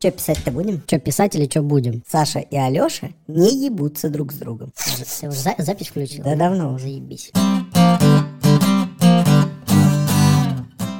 Че писать-то будем? Че писать или что будем? Саша и Алеша не ебутся друг с другом. Ты уже за- запись включил? Да давно уже. Заебись.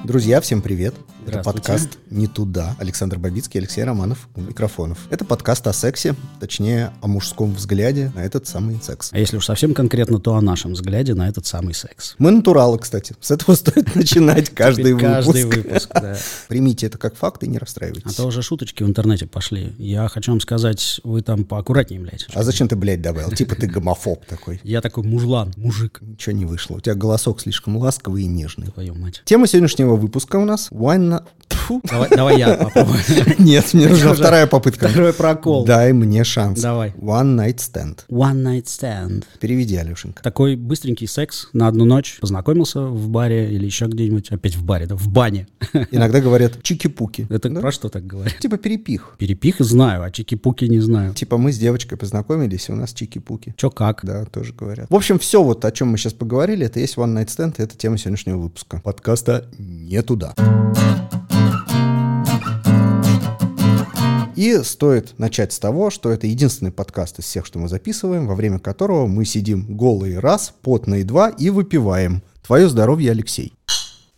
Друзья, всем привет. Это подкаст «Не туда». Александр Бабицкий, Алексей Романов у микрофонов. Это подкаст о сексе, точнее, о мужском взгляде на этот самый секс. А если уж совсем конкретно, то о нашем взгляде на этот самый секс. Мы натуралы, кстати. С этого стоит начинать каждый выпуск. Каждый выпуск, да. Примите это как факт и не А расстраивайтесь. то уже шуточки в интернете пошли. Я хочу вам сказать, вы там поаккуратнее, блядь. А зачем ты, блядь, добавил? Типа ты гомофоб такой. Я такой мужлан, мужик, Ничего не вышло. У тебя голосок слишком ласковый и нежный. твою мать. Тема сегодняшнего выпуска у нас. One Тьфу. Давай, давай я попробую. Нет, мне нужна вторая попытка. Второй прокол. Дай мне шанс. Давай. One Night Stand. One night stand. Переведи, Алешенька. Такой быстренький секс на одну ночь. Познакомился в баре или еще где-нибудь. Опять в баре, да, в бане. Иногда говорят чики-пуки. Это Да? про что так говорят? Типа перепих. Перепих знаю, а чики-пуки не знаю. Типа мы с девочкой познакомились, и у нас чики-пуки. Че как? Да, тоже говорят. В общем, все вот, о чем мы сейчас поговорили, это есть One Night Stand, и это тема сегодняшнего выпуска. Подкаста «Не туда». И стоит начать с того, что это единственный подкаст из всех, что мы записываем, во время которого мы сидим голые раз, потные два и выпиваем. Твое здоровье, Алексей.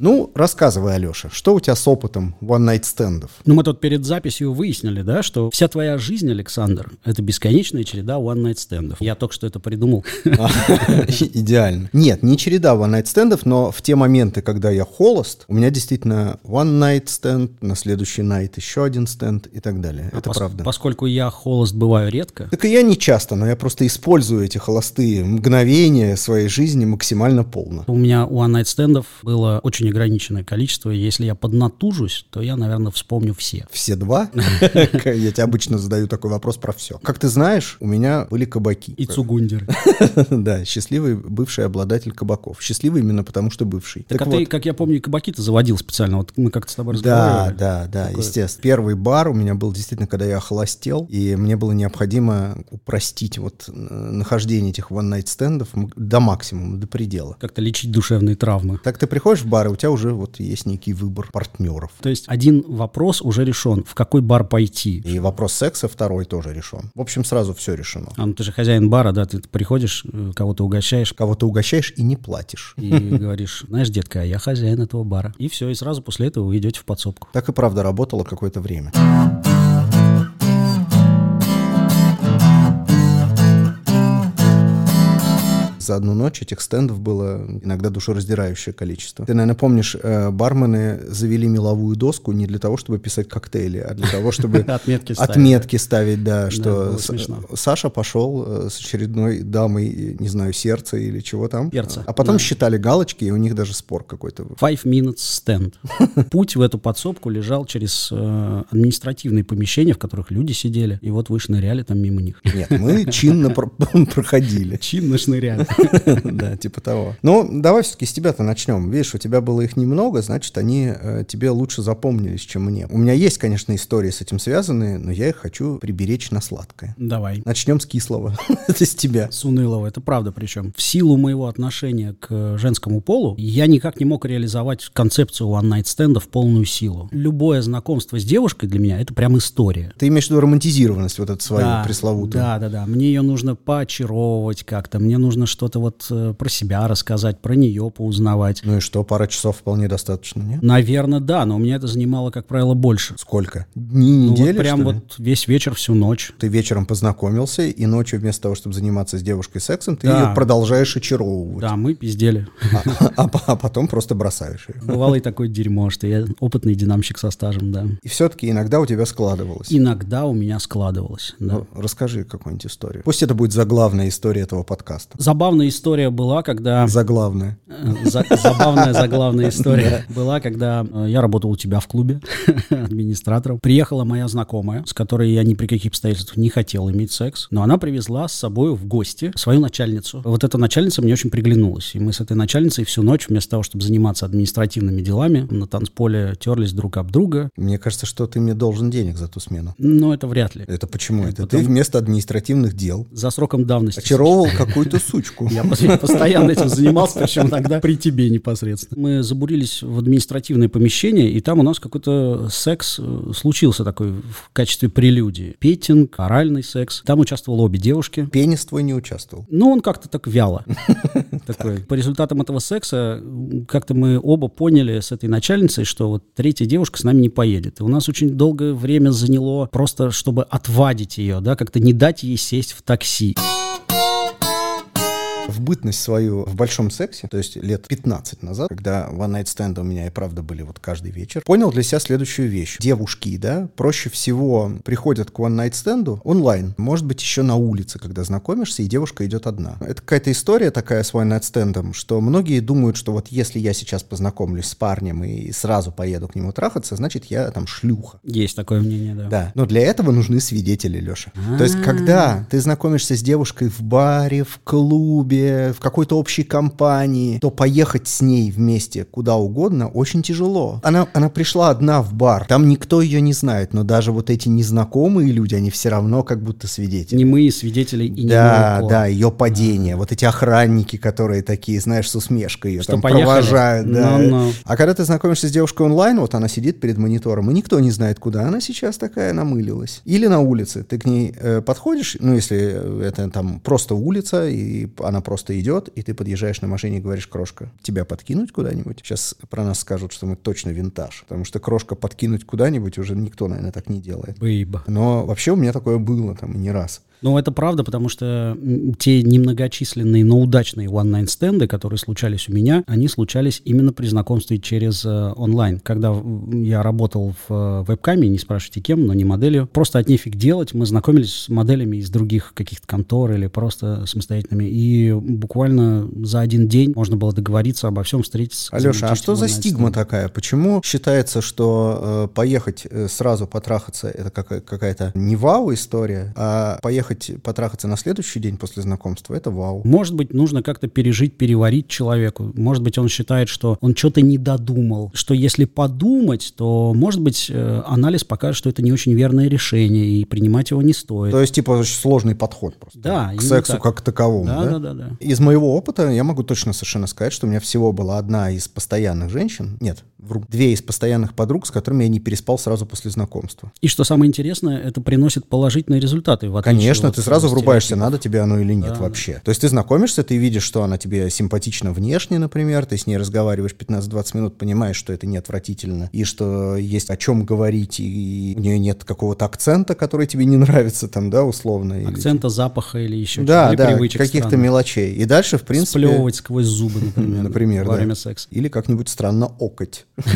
Ну, рассказывай, Алеша, что у тебя с опытом one-night стендов? Ну, мы тут перед записью выяснили, да, что вся твоя жизнь, Александр, это бесконечная череда one-night стендов. Я только что это придумал. Идеально. Нет, не череда one-night стендов, но в те моменты, когда я холост, у меня действительно one-night стенд, на следующий night еще один стенд и так далее. Это Пос- правда. Поскольку я холост бываю редко, Так и я не часто, но я просто использую эти холостые мгновения своей жизни максимально полно. у меня one-night стендов было очень ограниченное количество. Если я поднатужусь, то я, наверное, вспомню все. Все два? Я тебе обычно задаю такой вопрос про все. Как ты знаешь, у меня были кабаки. И цугундеры. Да, счастливый бывший обладатель кабаков. Счастливый именно потому, что бывший. Так, а ты, как я помню, и кабаки-то заводил специально. Вот мы как-то с тобой Да, разговаривали. да, да, Такое- естественно. Первый бар у меня был действительно, когда я охолостел, и мне было необходимо упростить вот э, нахождение этих one-night стендов до максимума, до предела. Как-то лечить душевные травмы. Так ты приходишь в бар, тебя уже вот есть некий выбор партнеров. То есть один вопрос уже решен. В какой бар пойти? И вопрос секса второй тоже решен. В общем, сразу все решено. А, ну ты же хозяин бара, да, ты приходишь, э, кого-то угощаешь, Кого-то угощаешь и не платишь. и говоришь, знаешь, детка, а я хозяин этого бара. И все, и сразу после этого вы идете в подсобку. Так и правда работало какое-то время. За одну ночь этих стендов было иногда душераздирающее количество. Ты, наверное, помнишь, э, бармены завели меловую доску не для того, чтобы писать коктейли, а для того, чтобы Отметки ставить. отметки ставить, да, что. Саша пошел э, с очередной дамой, не знаю, сердца или чего там. Перца. А потом считали галочки, и у них даже спор какой-то. Five minutes stand. Путь в эту подсобку лежал через э, административные помещения, в которых люди сидели, и вот вы шныряли там мимо них. Нет, мы чинно про- проходили. Чинно шныряли. Да, типа того. Ну, давай все-таки с тебя-то начнем. Видишь, у тебя было их немного, значит, они э, тебе лучше запомнились, чем мне. У меня есть, конечно, истории с этим связанные, но я их хочу приберечь на сладкое. Давай. Начнем с кислого. Это с тебя. С унылого, это правда причем. В силу моего отношения к женскому полу, я никак не мог реализовать концепцию one night стенда в полную силу. Любое знакомство с девушкой для меня это прям история. Ты имеешь в виду романтизированность вот эту свою Да, пресловутую? Да, да, да. Мне ее нужно поочаровывать как-то. Мне нужно что-то вот э, про себя рассказать, про нее поузнавать. Ну и что, пара часов вполне достаточно, нет? Наверное, да, но у меня это занимало, как правило, больше. Сколько? Дни, Ну, недели, вот прям вот весь вечер, всю ночь. Ты вечером познакомился, и ночью вместо того, чтобы заниматься с девушкой сексом, ты Да. ее продолжаешь очаровывать. Да, мы пиздели. А, а по- а потом просто бросаешь ее. Бывало и такое дерьмо, что я опытный динамщик со стажем, да. И все-таки иногда у тебя складывалось. Иногда у меня складывалось. да. Ну, расскажи какую-нибудь историю. Пусть это будет заглавная история этого подкаста. История была, когда... Заглавная. За- Забавная заглавная история была, когда э, я работал у тебя в клубе администратором. Приехала моя знакомая, с которой я ни при каких обстоятельствах не хотел иметь секс, но она привезла с собой в гости свою начальницу. Вот эта начальница мне очень приглянулась, и мы с этой начальницей всю ночь, вместо того, чтобы заниматься административными делами, на танцполе терлись друг об друга. Мне кажется, что ты мне должен денег за ту смену. Но это вряд ли. Это почему? Это Потому- ты вместо административных дел За сроком давности. очаровывал какую-то сучку. Я пос- постоянно этим занимался, причем иногда при тебе непосредственно. Мы забурились в административное помещение, и там у нас какой-то секс э, случился такой в качестве прелюдии. Петинг, оральный секс. Там участвовало обе девушки. Пенис твой не участвовал. Ну, он как-то так вяло. Такой. По результатам этого секса как-то мы оба поняли с этой начальницей, что вот третья девушка с нами не поедет. И у нас очень долгое время заняло просто, чтобы отвадить ее, да, как-то не дать ей сесть в такси. В бытность свою в большом сексе, то есть лет 15 назад, когда one night stand у меня и правда были вот каждый вечер, понял для себя следующую вещь. Девушки, да, проще всего приходят к one night stand онлайн. Может быть, еще на улице, когда знакомишься, и девушка идет одна. Это какая-то история такая с one night stand, что многие думают, что вот если я сейчас познакомлюсь с парнем и сразу поеду к нему трахаться, значит, я там шлюха. Есть такое мнение, да. Да, но для этого нужны свидетели, Леша. То есть, когда ты знакомишься с девушкой в баре, в клубе, в какой-то общей компании, то поехать с ней вместе куда угодно очень тяжело. Она, она пришла одна в бар, там никто ее не знает, но даже вот эти незнакомые люди, они все равно как будто свидетели. Не мы свидетели и Да, мы да, ее падение. Вот эти охранники, которые такие, знаешь, с усмешкой ее Что, там поехали? провожают. Да. Ну-ну. А когда ты знакомишься с девушкой онлайн, вот она сидит перед монитором, и никто не знает, куда она сейчас такая намылилась. Или на улице. Ты к ней э, подходишь, ну, если это там просто улица, и она просто идет, и ты подъезжаешь на машине и говоришь, крошка, тебя подкинуть куда-нибудь? Сейчас про нас скажут, что мы точно винтаж. Потому что крошка подкинуть куда-нибудь уже никто, наверное, так не делает. Бейба. Но вообще у меня такое было там не раз. Ну, это правда, потому что те немногочисленные, но удачные one-night стенды, которые случались у меня, они случались именно при знакомстве через э, онлайн. Когда я работал в э, веб-каме, не спрашивайте кем, но не моделью, просто от нефиг делать, мы знакомились с моделями из других каких-то контор или просто самостоятельными, и буквально за один день можно было договориться обо всем, встретиться. Алеша, а что за стигма stand. такая? Почему считается, что э, поехать э, сразу потрахаться это какая- какая-то не вау история, а поехать потрахаться на следующий день после знакомства это вау? Может быть, нужно как-то пережить, переварить человеку. Может быть, он считает, что он что-то не додумал. Что если подумать, то, может быть, э, анализ покажет, что это не очень верное решение, и принимать его не стоит. То есть, типа, очень сложный подход просто. Да, К сексу так. как таковому, да, да? да, да, да. Из моего опыта я могу точно совершенно сказать, что у меня всего была одна из постоянных женщин, нет, вру, две из постоянных подруг, с которыми я не переспал сразу после знакомства. И что самое интересное, это приносит положительные результаты. В Конечно, от, ты сразу врубаешься, надо тебе оно или нет Да, вообще. То есть ты знакомишься, ты видишь, что она тебе симпатична внешне, например, ты с ней разговариваешь 15-20 минут, понимаешь, что это не отвратительно, и что есть о чем говорить, и у нее нет какого-то акцента, который тебе не нравится, там, да, условно. или- Акцента, запаха или еще Да, чего-то, или да, каких-то странных. Мелочей. И дальше, в принципе... Сплевывать сквозь зубы, например, Например, во да. время секса. Или как-нибудь странно окать.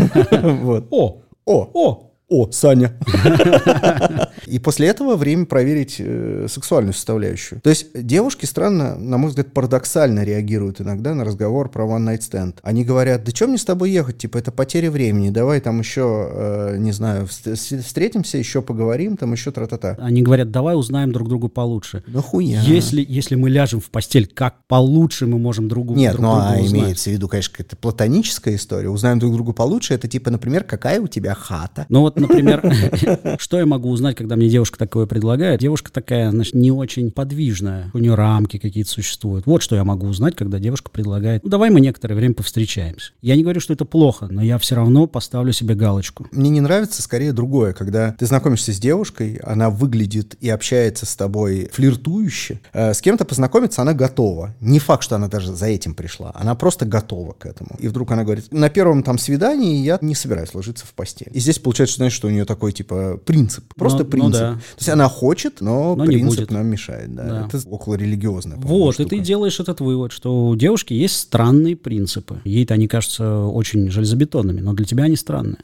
О, О, о, о, Саня. И после этого время проверить э, сексуальную составляющую. То есть девушки странно, на мой взгляд, парадоксально реагируют иногда на разговор про one night stand. Они говорят, да чем мне с тобой ехать? Типа, это потеря времени. Давай там еще, э, не знаю, встретимся, еще поговорим, там еще тра-та-та. Они говорят, давай узнаем друг друга получше. Нахуя? Если, если мы ляжем в постель, как получше мы можем другу, Нет, друг ну друга а узнать? имеется в виду, конечно, какая-то платоническая история. Узнаем друг друга получше. Это типа, например, какая у тебя хата? Ну вот, например, что я могу узнать, когда мне девушка такое предлагает? Девушка такая, значит, не очень подвижная. У нее рамки какие-то существуют. Вот что я могу узнать, когда девушка предлагает, ну давай мы некоторое время повстречаемся. Я не говорю, что это плохо, но я все равно поставлю себе галочку. Мне не нравится скорее другое, когда ты знакомишься с девушкой, она выглядит и общается с тобой флиртующе. Э, С кем-то познакомиться она готова. Не факт, что она даже за этим пришла. Она просто готова к этому. И вдруг она говорит, на первом там свидании я не собираюсь ложиться в постель. И здесь получается, знаешь, что у нее такой типа принцип. Просто Ну- ну принцип. да. То есть она хочет, но, Но не принцип будет. нам мешает. Да. Да. Это около религиозная. по-моему, Вот, и штука. ты делаешь этот вывод, что у девушки есть странные принципы. Ей-то они кажутся очень железобетонными, но для тебя они странные.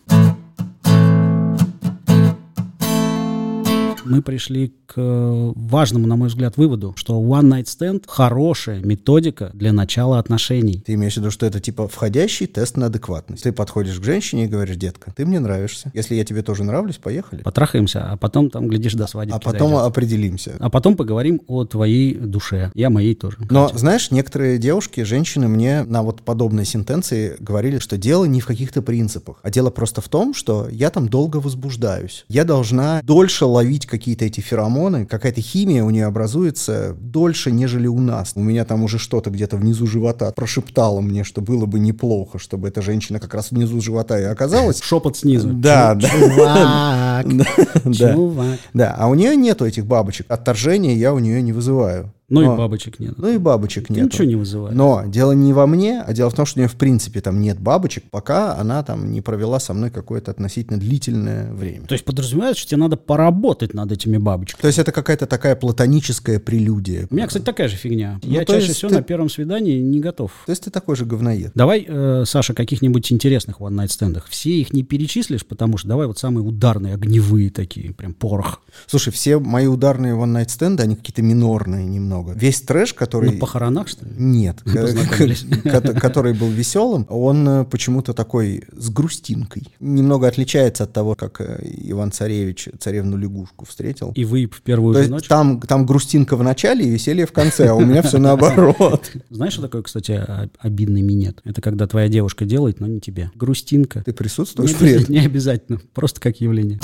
Мы пришли к э, важному, на мой взгляд, выводу, что One Night Stand — хорошая методика для начала отношений. Ты имеешь в виду, что это типа входящий тест на адекватность. Ты подходишь к женщине и говоришь, детка, ты мне нравишься. Если я тебе тоже нравлюсь, поехали. Потрахаемся, а потом там, глядишь, до свадьбы А потом определимся. А потом поговорим о твоей душе. Я моей тоже. Но, кстати. знаешь, некоторые девушки, женщины мне на вот подобной сентенции говорили, что дело не в каких-то принципах, а дело просто в том, что я там долго возбуждаюсь. Я должна дольше ловить какие какие-то эти феромоны, какая-то химия у нее образуется дольше, нежели у нас. У меня там уже что-то где-то внизу живота прошептало мне, что было бы неплохо, чтобы эта женщина как раз внизу живота и оказалась. Шепот снизу. Да, да. Чувак. Чувак. Да, а у нее нету этих бабочек. Отторжения я у нее не вызываю. Ну Но- и бабочек нет. Ну и бабочек нет. ничего не вызывает. Но дело не во мне, а дело в том, что у нее в принципе там нет бабочек, пока она там не провела со мной какое-то относительно длительное время. То есть подразумевается, что тебе надо поработать над этими бабочками. То есть это какая-то такая платоническая прелюдия. У меня, кстати, такая же фигня. Ну, Я чаще всего ты- на первом свидании не готов. То есть ты такой же говноед. Давай, э, Саша, каких-нибудь интересных one night стендах. Все их не перечислишь, потому что давай вот самые ударные, огневые такие, прям порох. Слушай, все мои ударные one-night стенды, они какие-то минорные немного. Весь трэш, который... На похоронах, что ли? Нет, который был веселым, он э, почему-то такой с грустинкой. Немного отличается от того, как э, Иван Царевич царевну лягушку встретил. И вы в первую То же есть ночь. там, там грустинка в начале и веселье в конце, а у меня все наоборот. Знаешь, что такое, кстати, обидный минет? Это когда твоя девушка делает, но не тебе. Грустинка. Ты присутствуешь при этом? не обязательно, просто как явление.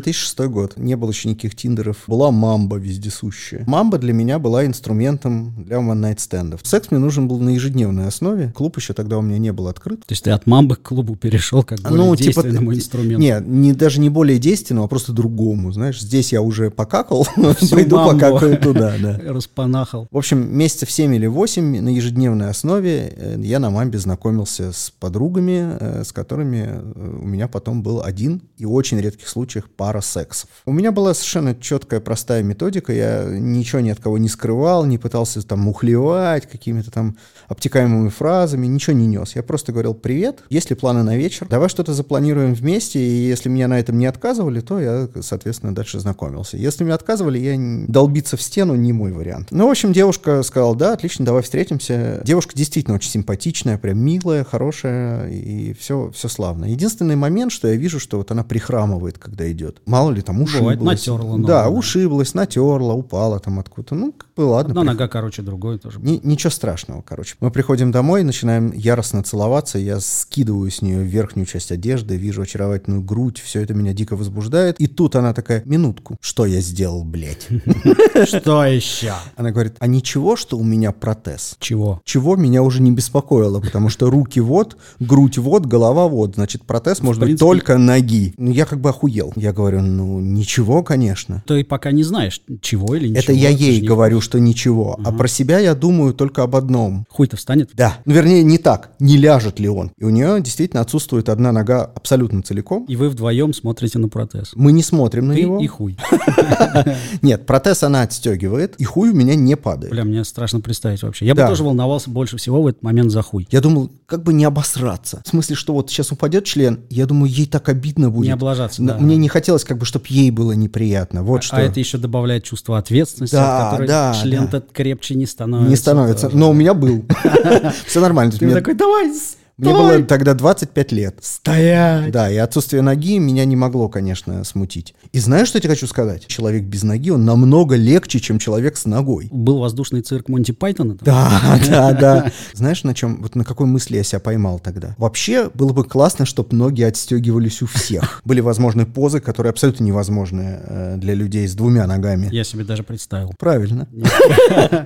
2006 год. Не было еще никаких тиндеров. Была мамба вездесущая. Мамба для меня была инструментом для one-night стендов. Секс мне нужен был на ежедневной основе. Клуб еще тогда у меня не был открыт. То есть ты от мамбы к клубу перешел как более действенному т- инструменту. Нет, не, даже не более действенному, а просто другому. Знаешь, здесь я уже покакал, пойду покакаю туда, да. Распанахал. В общем, месяцев 7 или 8 на ежедневной основе э, я на мамбе знакомился с подругами, э, с которыми э, у меня потом был один и очень редких случаях пара сексов. У меня была совершенно четкая, простая методика. Я ничего ни от кого не скрывал, не пытался там мухлевать какими-то там обтекаемыми фразами, ничего не нес. Я просто говорил «Привет, есть ли планы на вечер? Давай что-то запланируем вместе, и если меня на этом не отказывали, то я, соответственно, дальше знакомился. Если мне отказывали, я долбиться в стену не мой вариант. Ну, в общем, девушка сказала, да, отлично, давай встретимся. Девушка действительно очень симпатичная, прям милая, хорошая, и все, все славно. Единственный момент, что я вижу, что вот она прихрамывает, когда идет. Мало ли там ушиблась. Бывает, натерла ногу, Да, ушиблась, натерла, упала там откуда-то. Ну, как бы ладно. Одна при- нога короче другой тоже. ни- ничего страшного, короче. Мы приходим домой, начинаем яростно целоваться, я скидываю с нее верхнюю часть одежды, вижу очаровательную грудь, все это меня дико возбуждает. И тут она такая, минутку, что я сделал, блядь? Что еще? Она говорит, а ничего, что у меня протез? Чего? Чего меня уже не беспокоило, потому что руки вот, грудь вот, голова вот, значит, протез может быть только ноги. Ну, я как бы охуел. Я говорю, ну, ничего, конечно. Ты пока не знаешь, чего или ничего. Это я ей не- говорю, что ничего. А про себя я думаю только об одном. Хуй-то встанет? Да. Ну, вернее, не так. Не ляжет ли он? И у нее действительно отсутствует одна нога абсолютно целиком. И вы вдвоем смотрите на протез. Мы не смотрим на Ты него. и хуй. Нет, протез она отстегивает, и хуй у меня не падает. Бля, мне страшно представить вообще. Я бы тоже волновался больше всего в этот момент за хуй. Я думал, как бы не обосраться. В смысле, что вот сейчас упадет член, я думаю, ей так обидно будет. Не облажаться, да. Мне не хотелось, как бы, чтобы ей было неприятно. Вот что. А это еще добавляет чувство ответственности, Да, от которой да, член-то крепче не становится. не становится. Но у меня был. Все нормально. Ты такой, давай, мне было тогда 25 лет. стоять. Да, и отсутствие ноги меня не могло, конечно, смутить. И знаешь, что я тебе хочу сказать? Человек без ноги, он намного легче, чем человек с ногой. Был воздушный цирк Монти Пайтона? там? Да, да, да. Знаешь, на чем, вот на какой мысли я себя поймал тогда? Вообще, было бы классно, чтобы ноги отстегивались у всех. Были возможны позы, которые абсолютно невозможны э, для людей с двумя ногами. Я себе даже представил. Правильно.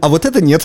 А вот это нет.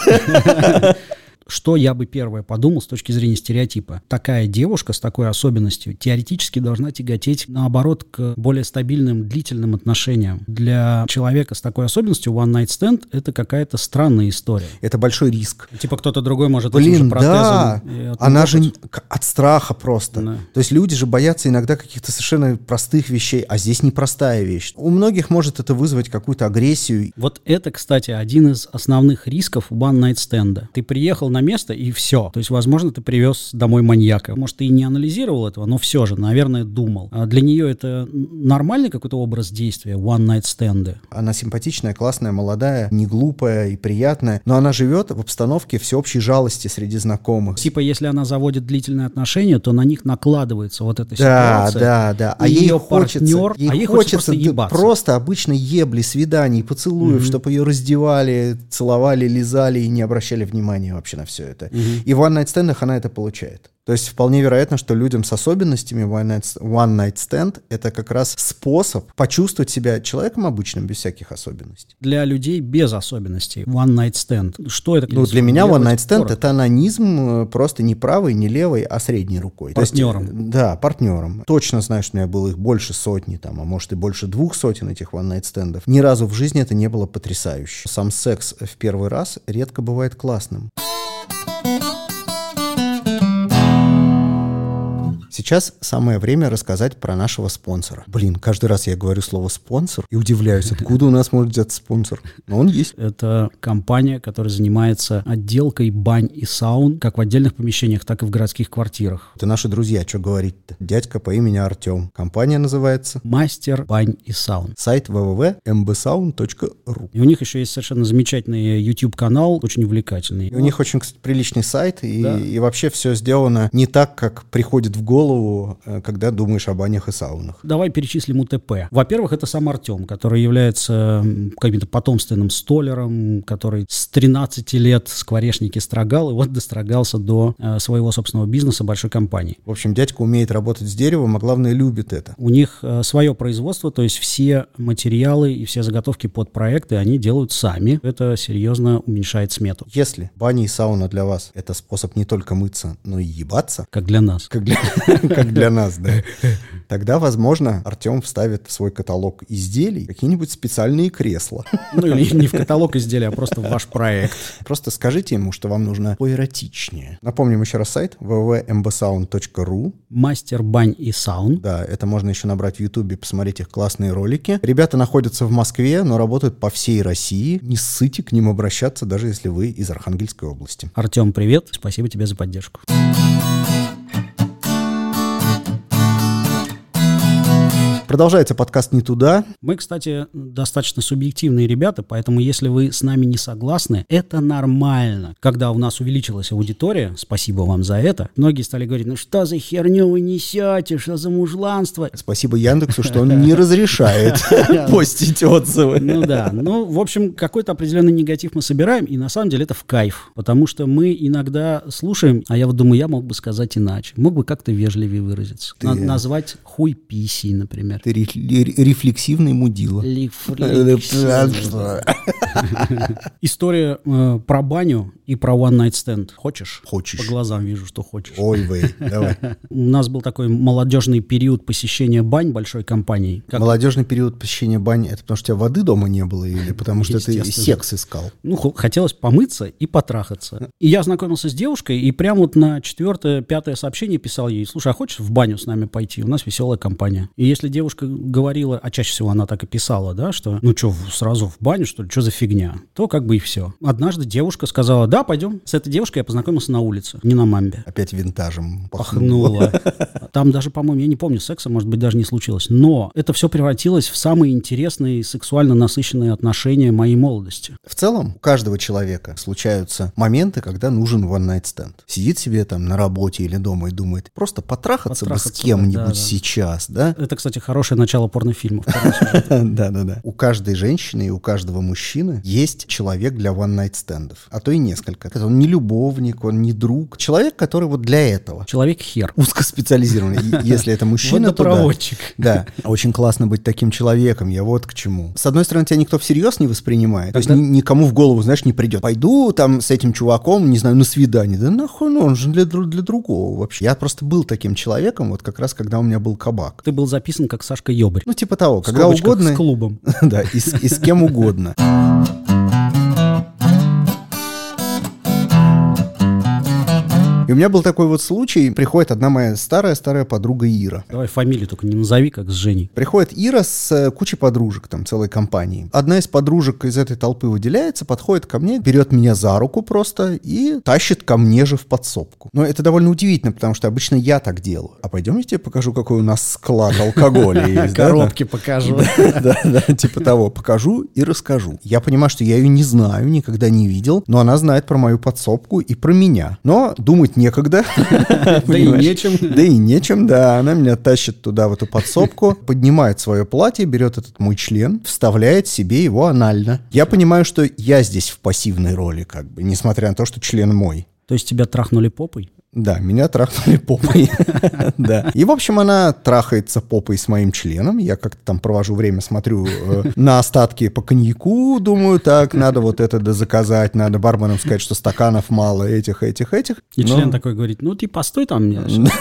Что я бы первое подумал с точки зрения стереотипа? Такая девушка с такой особенностью теоретически должна тяготеть, наоборот, к более стабильным, длительным отношениям. Для человека с такой особенностью one night stand это какая-то странная история. Это большой риск. Типа кто-то другой может этим же Блин, да. Она же от страха просто. Да. То есть люди же боятся иногда каких-то совершенно простых вещей, а здесь непростая вещь. У многих может это вызвать какую-то агрессию. Вот это, кстати, один из основных рисков one night стенда. Ты приехал на место и все. То есть, возможно, ты привез домой маньяка. Может, ты и не анализировал этого, но все же, наверное, думал. А для нее это нормальный какой-то образ действия one night стенды? Она симпатичная, классная, молодая, не глупая и приятная, но она живет в обстановке всеобщей жалости среди знакомых. Типа, если она заводит длительные отношения, то на них накладывается вот эта Да, ситуация. да, да. А и ей хочется, партнер, ей а ей хочется хочется просто ебаться. просто обычной ебли, свиданий, поцелуев, чтобы ее раздевали, целовали, лизали и не обращали внимания вообще на на все это. И в One Night Stand она это получает. То есть вполне вероятно, что людям с особенностями One Night, one night Stand это как раз способ почувствовать себя человеком обычным, без всяких особенностей. Для людей без особенностей. One Night Stand. Что это? Ну, для меня One Night Stand Коротко. это анонизм э, просто не правой, не левой, а средней рукой. То есть, Партнером. э, да, партнером. Точно знаю, что у меня было их больше сотни, там, а может и больше двух сотен этих One Night стендов. Ни разу в жизни это не было потрясающе. Сам секс в первый раз редко бывает классным. Сейчас самое время рассказать про нашего спонсора. Блин, каждый раз я говорю слово спонсор и удивляюсь, откуда у нас может взяться спонсор. Но он есть. Это компания, которая занимается отделкой бань и саун, как в отдельных помещениях, так и в городских квартирах. Это наши друзья, что говорить-то? Дядька по имени Артем. Компания называется Мастер бань и саун. сайт www.mbsound.ru. И у них еще есть совершенно замечательный YouTube-канал, очень увлекательный. И у них очень, кстати, приличный сайт, и, Да. и вообще все сделано не так, как приходит в голову, э, когда думаешь о банях и саунах. Давай перечислим УТП. Во-первых, это сам Артем, который является каким-то потомственным столером, который с 13 лет скворечники строгал, и вот дострогался до э, своего собственного бизнеса, большой компании. В общем, дядька умеет работать с деревом, а главное, любит это. У них э, свое производство, то есть все материалы и все заготовки под проекты они делают сами. Это серьезно уменьшает смету, Если баня и сауна для вас — это способ не только мыться, но и ебаться, как для нас. как для, как для нас, да, тогда, возможно, Артем вставит в свой каталог изделий какие-нибудь специальные кресла. Ну или не в каталог изделия, а просто в ваш проект. Просто скажите ему, что вам нужно поэротичнее. Напомним еще раз сайт www.mbsound.ru. Мастер бань и саун. Да, это можно еще набрать в Ютубе, посмотреть их классные ролики. Ребята находятся в Москве, но работают по всей России. Не ссыте к ним обращаться, даже если вы из Архангельской области. Артем, привет. Спасибо тебе за поддержку. Продолжается подкаст «Не туда». Мы, кстати, достаточно субъективные ребята, поэтому если вы с нами не согласны, это нормально. Когда у нас увеличилась аудитория, спасибо вам за это, многие стали говорить, ну что за херню вы несете, что за мужланство? Спасибо Яндексу, что он не разрешает постить отзывы. Ну да, ну, в общем, какой-то определенный негатив мы собираем, и на самом деле это в кайф, потому что мы иногда слушаем, а я вот думаю, я мог бы сказать иначе, мог бы как-то вежливее выразиться, назвать хуй писей, например. Ты ре- ре- рефлексивный мудила. История э, про баню и про One Night Stand. Хочешь? Хочешь. По глазам вижу, что хочешь. Ой, вы, давай. У нас был такой молодежный период посещения бань большой компании. Как- Молодежный период посещения бани, это потому что у тебя воды дома не было или потому что ты секс искал? Ну, хо- хотелось помыться и потрахаться. И я знакомился с девушкой, и прямо вот на четвертое, пятое сообщение писал ей, слушай, а хочешь в баню с нами пойти? У нас веселая компания. И если девушка говорила, а чаще всего она так и писала, да, что ну что, сразу в баню, что ли, что за фигня? То как бы и все. Однажды девушка сказала, да, пойдем. С этой девушкой я познакомился на улице, не на мамбе. Опять винтажем пахнуло. Пахнуло. Там даже, по-моему, я не помню, секса, может быть, даже не случилось. Но это все превратилось в самые интересные и сексуально насыщенные отношения моей молодости. В целом, у каждого человека случаются моменты, когда нужен one night stand. Сидит себе там на работе или дома и думает, просто потрахаться, бы Потрахаться с бы, кем-нибудь да, да. сейчас, да? Это, кстати, хорошее начало порнофильмов. Да-да-да. У каждой женщины и у каждого мужчины есть человек для one night стендов, а то и несколько. Это Он не любовник, он не друг. Человек, который вот для этого. Человек-хер. Узкоспециализированный. И Если это мужчина, то да. Водопроводчик. Да, очень классно быть таким человеком, я вот к чему. С одной стороны, тебя никто всерьез не воспринимает, то есть никому в голову, знаешь, не придет. Пойду там с этим чуваком, не знаю, на свидание. Да нахуй, ну он же для, для другого вообще. Я просто был таким человеком, вот как раз, когда у меня был кабак. Ты был записан как Сашка Ёбарь. Ну, типа того, когда угодно. С клубом. Да, и с кем угодно. И у меня был такой вот случай. Приходит одна моя старая-старая подруга Ира. Давай фамилию только не назови, как с Женей. Приходит Ира с э, кучей подружек, там, целой компанией. Одна из подружек из этой толпы выделяется, подходит ко мне, берет меня за руку просто и тащит ко мне же в подсобку. Но это довольно удивительно, потому что обычно я так делаю. А пойдем я тебе покажу, какой у нас склад алкоголя есть. Коробки покажу. Да, да, типа того, покажу и расскажу. Я понимаю, что я ее не знаю, никогда не видел, но она знает про мою подсобку и про меня. Но думать некогда. Да и нечем. Да и нечем, да. Она меня тащит туда, в эту подсобку, поднимает свое платье, берет этот мой член, вставляет себе его анально. Я понимаю, что я здесь в пассивной роли, как бы, несмотря на то, что член мой. То есть тебя трахнули попой? Да, меня трахнули попой. да. И, в общем, она трахается попой с моим членом. Я как-то там провожу время, смотрю э, на остатки по коньяку, думаю, так, надо вот это заказать, надо барменам сказать, что стаканов мало, этих, этих, этих. И Но- член такой говорит, ну ты постой там мне.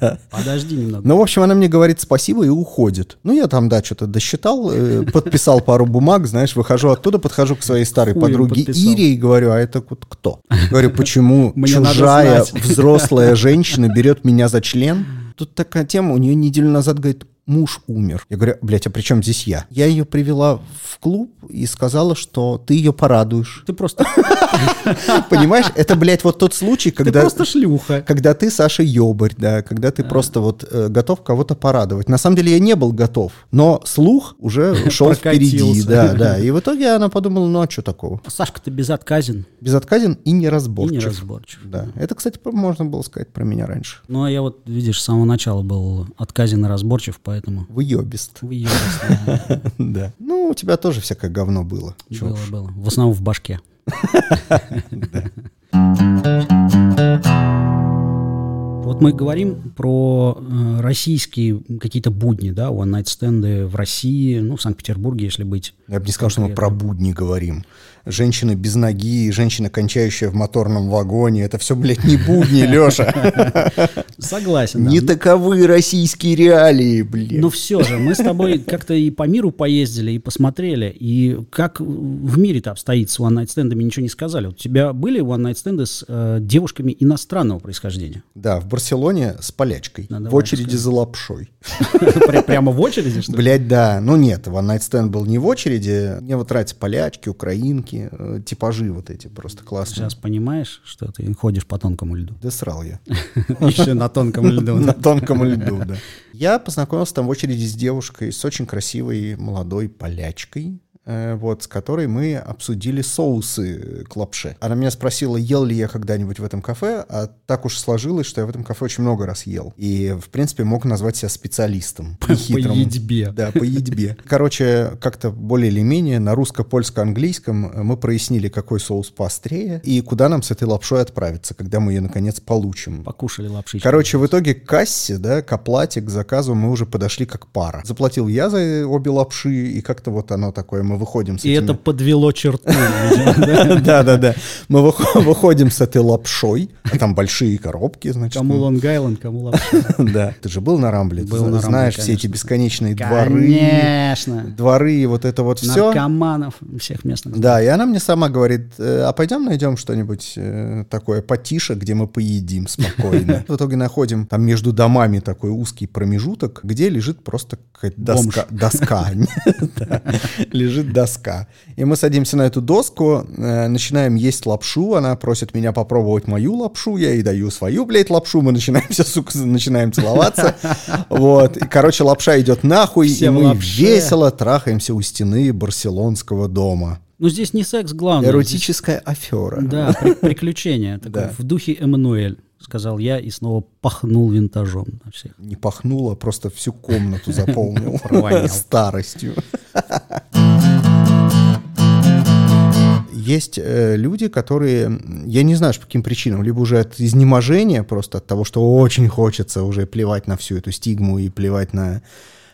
Да. Подожди немного. Ну, в общем, она мне говорит спасибо и уходит. Ну, я там, да, что-то досчитал, э, подписал пару бумаг, знаешь, выхожу оттуда, подхожу к своей старой Хуем подруге подписал. Ире и говорю, а это вот кто? Говорю, почему чужая. Взрослая женщина берет меня за член? Тут такая тема, у нее неделю назад, говорит, муж умер. Я говорю, блядь, а при чем здесь я? Я ее привела в клуб и сказала, что ты ее порадуешь. Ты просто, Понимаешь, это, блядь, вот тот случай, ты когда... просто шлюха. Когда ты, Саша, ёбарь, да, когда ты просто вот э, готов кого-то порадовать. На самом деле я не был готов, но слух уже шел впереди, да, да. И в итоге она подумала, ну а что такого? Сашка, ты безотказен Безотказен и и неразборчив. неразборчив. Да, это, кстати, можно было сказать про меня раньше. Ну, а я вот, видишь, с самого начала был отказен и разборчив, поэтому Выебист. выебись, да. Да. Ну, у тебя тоже всякое говно было. Было, было. В основном в башке. Вот мы говорим про э, российские какие-то будни, да, one-night-стенды в России, ну, в Санкт-Петербурге, если быть. Я бы не сказал, что мы про будни говорим. Женщина без ноги, женщина, кончающая в моторном вагоне. Это все, блядь, не будни, Леша. Согласен. Не таковы российские реалии, блин. Но все же, мы с тобой как-то и по миру поездили, и посмотрели, и как в мире-то обстоит с one-night-стендами, ничего не сказали. У тебя были one-night-стенды с э, девушками иностранного происхождения? Да, в Барселоне с полячкой. Ну, в очереди за лапшой. Пря- Прямо в очереди, что ли? Блять, да. Ну нет, One Night Stand был не в очереди. Мне вот нравятся полячки, украинки, э, типажи вот эти просто классные. Сейчас понимаешь, что ты ходишь по тонкому льду? Да срал я. Еще на тонком льду. На тонком льду, да. Я познакомился там в очереди с девушкой, с очень красивой молодой полячкой, вот, с которой мы обсудили соусы к лапше. Она меня спросила, ел ли я когда-нибудь в этом кафе, а так уж сложилось, что я в этом кафе очень много раз ел. И, в принципе, мог назвать себя специалистом. По нехитрым. едьбе. Да, по едьбе. Короче, как-то более или менее на русско-польско-английском э, мы прояснили, какой соус поострее и куда нам с этой лапшой отправиться, когда мы ее, наконец, получим. Покушали лапши. Короче, в итоге к кассе, да, к оплате, к заказу мы уже подошли как пара. Заплатил я за обе лапши, и как-то вот оно такое, мы выходим с И этими- это подвело черту. видимо, да? Да, да, да. Мы выхо- выходим с этой лапшой. а Там большие коробки, значит. Кому ну, Лонг-Айленд, кому лапша. Да. Ты же был на Рамбле, Был на знаешь все эти бесконечные дворы. Конечно. Дворы, и вот это вот все. Наркоманов всех местных. Да, и она мне сама говорит, «Э, а пойдем найдем что-нибудь э, такое потише, где мы поедим спокойно. В итоге находим там между домами такой узкий промежуток, где лежит просто какая-то доска. Доска. Да, Лежит доска. И мы садимся на эту доску, э, начинаем есть лапшу, она просит меня попробовать мою лапшу, я ей даю свою, блядь, лапшу, мы начинаем все, сука, начинаем целоваться. Вот. И, короче, лапша идет нахуй, и Все в мы лапше. весело трахаемся у стены барселонского дома. Ну, здесь не секс главное. Эротическая афера. Здесь- Да, при- приключение. Такое Да. В духе Эммануэль, сказал я и снова пахнул винтажом на всех. Не пахнуло, просто всю комнату заполнил старостью. Есть э, люди, которые, я не знаю, по каким причинам, либо уже от изнеможения, просто от того, что очень хочется уже плевать на всю эту стигму и плевать на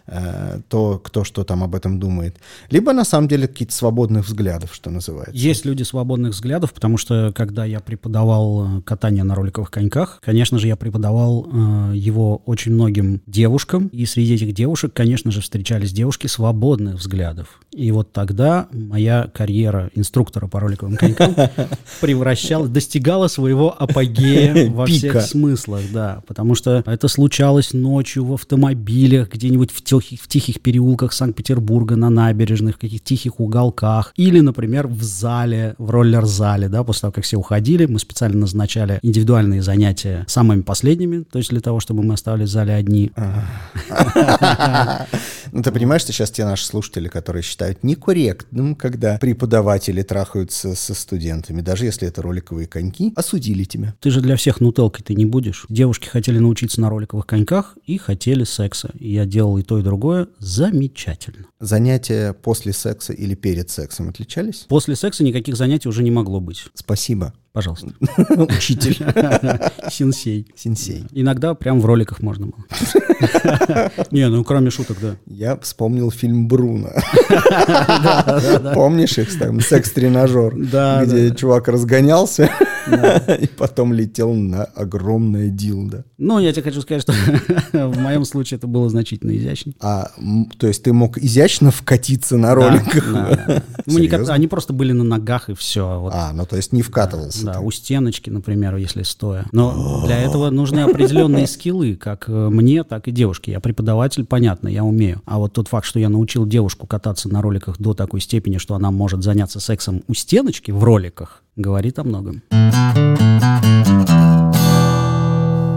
э, то, кто что там об этом думает, либо на самом деле какие-то свободных взглядов, что называется. Есть люди свободных взглядов, потому что когда я преподавал э, катание на роликовых коньках, конечно же, я преподавал э, его очень многим девушкам, и среди этих девушек, конечно же, встречались девушки свободных взглядов. И вот тогда моя карьера инструктора по роликовым конькам превращалась, достигала своего апогея во всех смыслах, да, потому что это случалось ночью в автомобилях, где-нибудь в тихих, в тихих переулках Санкт-Петербурга, на набережных, в каких-то тихих уголках, или, например, в зале, в роллер-зале, да, после того, как все уходили, мы специально назначали индивидуальные занятия самыми последними, то есть для того, чтобы мы оставались в зале одни. Ну, ты понимаешь, что сейчас те наши слушатели, которые считают некорректным, когда преподаватели трахаются со студентами, даже если это роликовые коньки, осудили тебя. Ты же для всех нутелкой ты не будешь. Девушки хотели научиться на роликовых коньках и хотели секса. И я делал и то, и другое замечательно. Занятия после секса или перед сексом отличались? После секса никаких занятий уже не могло быть. Спасибо. Пожалуйста. Учитель. Синсей. Сенсей. Иногда прям в роликах можно было. Не, ну кроме шуток, да. Я вспомнил фильм «Бруно». Помнишь их там секс-тренажер? Где чувак разгонялся и потом летел на огромное дилдо. Ну, я тебе хочу сказать, что в моем случае это было значительно изящнее. А, то есть ты мог изящно вкатиться на роликах? Серьезно? Они просто были на ногах и все. А, ну то есть не вкатывался. Да, у стеночки, например, если стоя. Но для этого нужны определенные скиллы, как э, мне, так и девушке. Я преподаватель, понятно, я умею. А вот тот факт, что я научил девушку кататься на роликах до такой степени, что она может заняться сексом у стеночки в роликах, говорит о многом.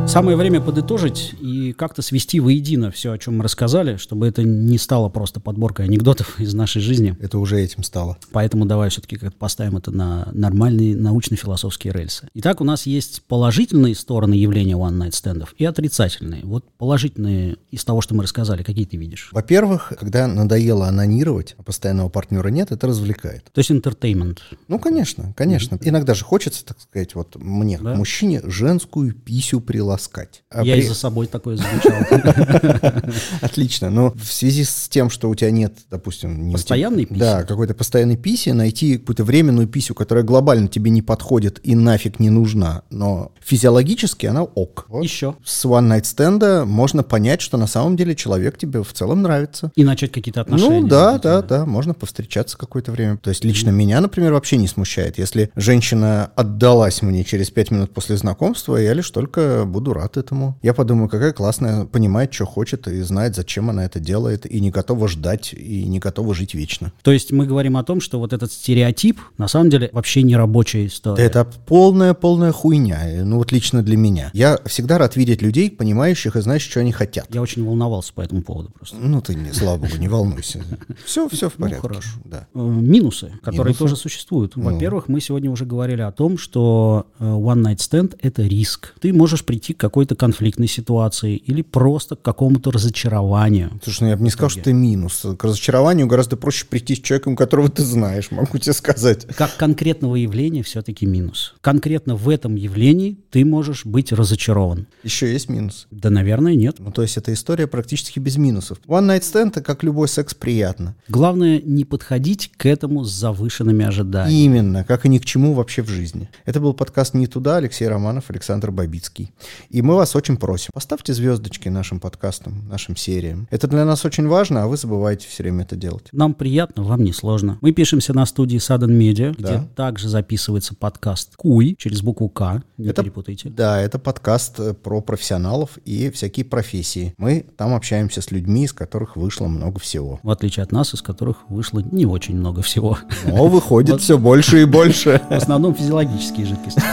Самое время подытожить и как-то свести воедино все, о чем мы рассказали, чтобы это не стало просто подборкой анекдотов из нашей жизни. Это уже этим стало. Поэтому давай все-таки как-то поставим это на нормальные научно-философские рельсы. Итак, у нас есть положительные стороны явления one-night стендов и отрицательные. Вот положительные из того, что мы рассказали, какие ты видишь? Во-первых, когда надоело анонировать, а постоянного партнера нет, это развлекает. То есть entertainment. Ну, конечно, конечно. Иногда же хочется, так сказать, вот мне, Да. мужчине, женскую писю приласкать. А Я при- и за собой такое замечал. Отлично. Но в связи с тем, что у тебя нет, допустим... не Постоянной тебя- писи? Да, какой-то постоянной писи, найти какую-то временную писю, которая глобально тебе не подходит и нафиг не нужна, но физиологически она ок. Вот. Еще. С one night стенда можно понять, что на самом деле человек тебе в целом нравится. И начать какие-то отношения. Ну да, да, да, можно повстречаться какое-то время. То есть лично меня, например, вообще не смущает. Если женщина отдалась мне через пять минут после знакомства, я лишь только буду рад этому. Я подумаю, какая классная, понимает, что хочет и знает, зачем она это делает, и не готова ждать, и не готова жить вечно. То есть мы говорим о том, что вот этот стереотип на самом деле вообще не рабочая история. Да это полная-полная хуйня. Ну вот лично для меня. Я всегда рад видеть людей, понимающих и знающих, что они хотят. Я очень волновался по этому поводу просто. Ну ты, не, слава богу, не волнуйся. Все, все в порядке. Ну, хорошо. Да. Э, Минусы, которые Минусы? Ну. тоже существуют. Во-первых, мы сегодня уже говорили о том, что э, one night stand это риск. Ты можешь прийти к какой-то конфликтной ситуации или просто к какому-то разочарованию. Слушай, ну я бы не сказал, что это минус. К разочарованию гораздо проще прийти с человеком, которого ты знаешь, могу тебе сказать. Как конкретного явления все-таки минус. Конкретно в этом явлении ты можешь быть разочарован. Еще есть минус. Да, наверное, нет. Ну, то есть эта история практически без минусов. One night stand, как любой секс, приятно. Главное не подходить к этому с завышенными ожиданиями. Именно, как и ни к чему вообще в жизни. Это был подкаст «Не туда», Алексей Романов, Александр Бабицкий. И мы вас очень просим, поставьте звездочки нашим подкастам, нашим сериям. Это для нас очень важно, а вы забываете все время это делать. Нам приятно, вам не сложно. Мы пишемся на студии Sudden Media, где Да. также записывается подкаст Куй через букву К, не Это- перепутайте. Да, это подкаст э, про профессионалов и всякие профессии. Мы там общаемся с людьми, из которых вышло много всего. В отличие от нас, из которых вышло не очень много всего. Но выходит все больше и больше. В основном физиологические жидкости.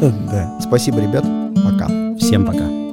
Да. Спасибо, ребят. Пока. Всем пока.